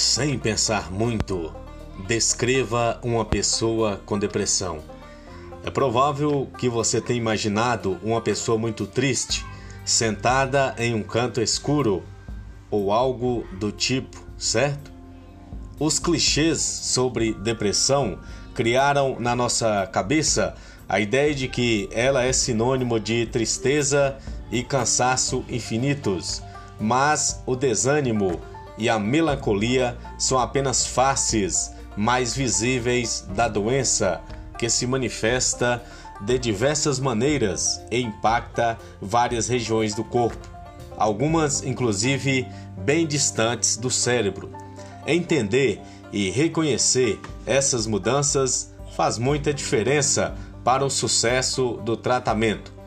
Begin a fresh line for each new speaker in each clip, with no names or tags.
Sem pensar muito, descreva uma pessoa com depressão. É provável que você tenha imaginado uma pessoa muito triste, sentada em um canto escuro ou algo do tipo, certo? Os clichês sobre depressão criaram na nossa cabeça a ideia de que ela é sinônimo de tristeza e cansaço infinitos, mas o desânimo e a melancolia são apenas faces mais visíveis da doença que se manifesta de diversas maneiras e impacta várias regiões do corpo, algumas inclusive bem distantes do cérebro. Entender e reconhecer essas mudanças faz muita diferença para o sucesso do tratamento.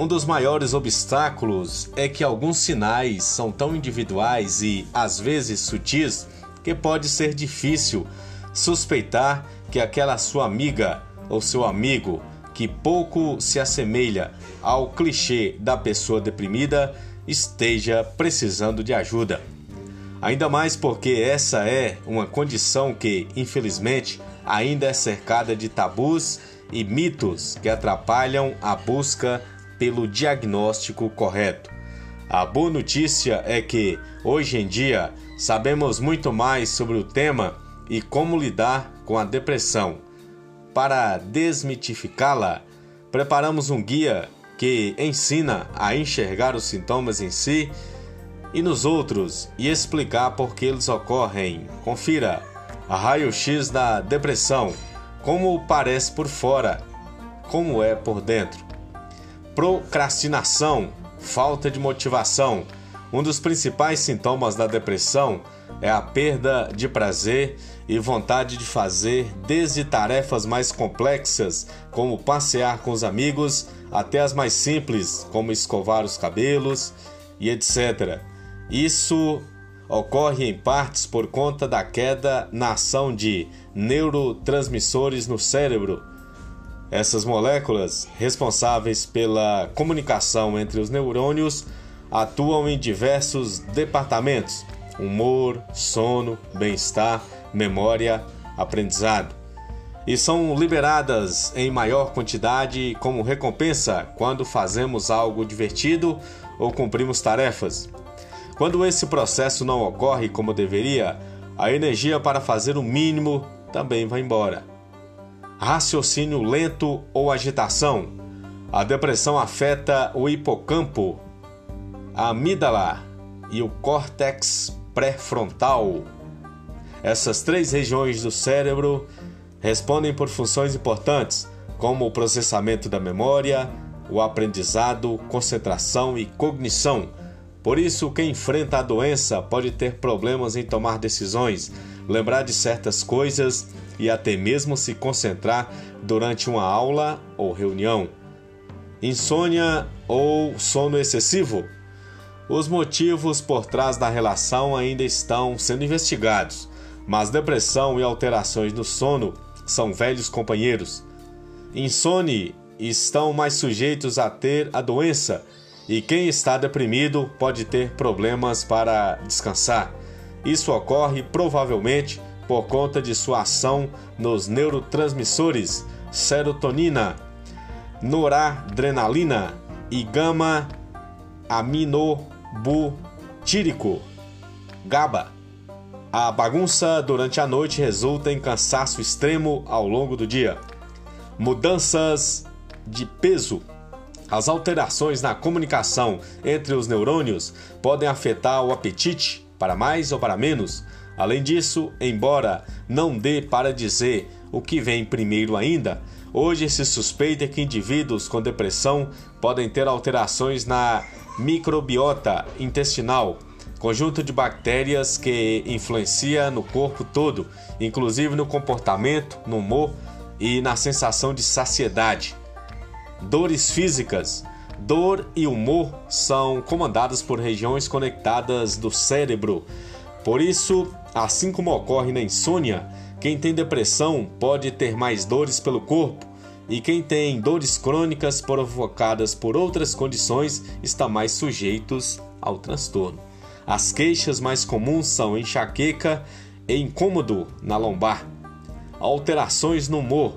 Um dos maiores obstáculos é que alguns sinais são tão individuais e às vezes sutis que pode ser difícil suspeitar que aquela sua amiga ou seu amigo que pouco se assemelha ao clichê da pessoa deprimida esteja precisando de ajuda. Ainda mais porque essa é uma condição que, infelizmente, ainda é cercada de tabus e mitos que atrapalham a busca pelo diagnóstico correto. A boa notícia é que, hoje em dia, sabemos muito mais sobre o tema e como lidar com a depressão. Para desmitificá-la, preparamos um guia que ensina a enxergar os sintomas em si e nos outros e explicar por que eles ocorrem. Confira a raio-x da depressão, como parece por fora, como é por dentro. Procrastinação, falta de motivação. Um dos principais sintomas da depressão é a perda de prazer e vontade de fazer, desde tarefas mais complexas, como passear com os amigos, até as mais simples, como escovar os cabelos e etc. Isso ocorre em partes por conta da queda na ação de neurotransmissores no cérebro. Essas moléculas, responsáveis pela comunicação entre os neurônios, atuam em diversos departamentos: humor, sono, bem-estar, memória, aprendizado. E são liberadas em maior quantidade como recompensa quando fazemos algo divertido ou cumprimos tarefas. Quando esse processo não ocorre como deveria, a energia para fazer o mínimo também vai embora. Raciocínio lento ou agitação. A depressão afeta o hipocampo, a amígdala e o córtex pré-frontal. Essas três regiões do cérebro respondem por funções importantes, como o processamento da memória, o aprendizado, concentração e cognição por isso, quem enfrenta a doença pode ter problemas em tomar decisões, lembrar de certas coisas e até mesmo se concentrar durante uma aula ou reunião. Insônia ou sono excessivo? Os motivos por trás da relação ainda estão sendo investigados, mas depressão e alterações no sono são velhos companheiros. Insônia estão mais sujeitos a ter a doença e quem está deprimido pode ter problemas para descansar. Isso ocorre provavelmente por conta de sua ação nos neurotransmissores serotonina, noradrenalina e gama aminobutírico, GABA. A bagunça durante a noite resulta em cansaço extremo ao longo do dia. Mudanças de peso as alterações na comunicação entre os neurônios podem afetar o apetite, para mais ou para menos. Além disso, embora não dê para dizer o que vem primeiro ainda, hoje se suspeita que indivíduos com depressão podem ter alterações na microbiota intestinal, conjunto de bactérias que influencia no corpo todo, inclusive no comportamento, no humor e na sensação de saciedade. Dores físicas. Dor e humor são comandados por regiões conectadas do cérebro. Por isso, assim como ocorre na insônia, quem tem depressão pode ter mais dores pelo corpo, e quem tem dores crônicas provocadas por outras condições está mais sujeitos ao transtorno. As queixas mais comuns são enxaqueca e incômodo na lombar, alterações no humor.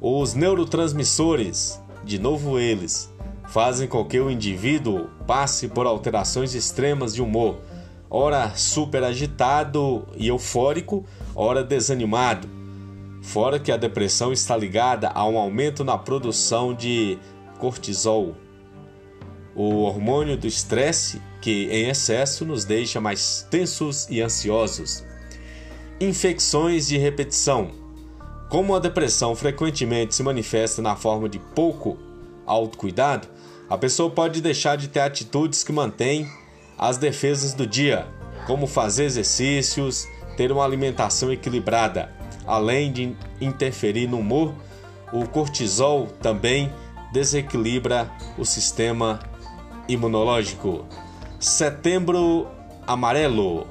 Os neurotransmissores, de novo eles, fazem com que o indivíduo passe por alterações extremas de humor, ora super agitado e eufórico, ora desanimado. Fora que a depressão está ligada a um aumento na produção de cortisol, o hormônio do estresse que em excesso nos deixa mais tensos e ansiosos. Infecções de repetição. Como a depressão frequentemente se manifesta na forma de pouco autocuidado, a pessoa pode deixar de ter atitudes que mantêm as defesas do dia, como fazer exercícios, ter uma alimentação equilibrada. Além de interferir no humor, o cortisol também desequilibra o sistema imunológico. Setembro amarelo.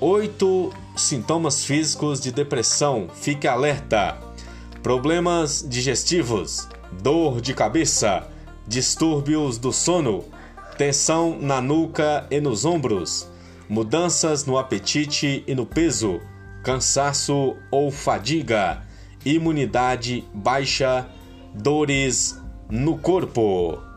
Oito sintomas físicos de depressão. Fique alerta. Problemas digestivos, dor de cabeça, distúrbios do sono, tensão na nuca e nos ombros, mudanças no apetite e no peso, cansaço ou fadiga, imunidade baixa, dores no corpo.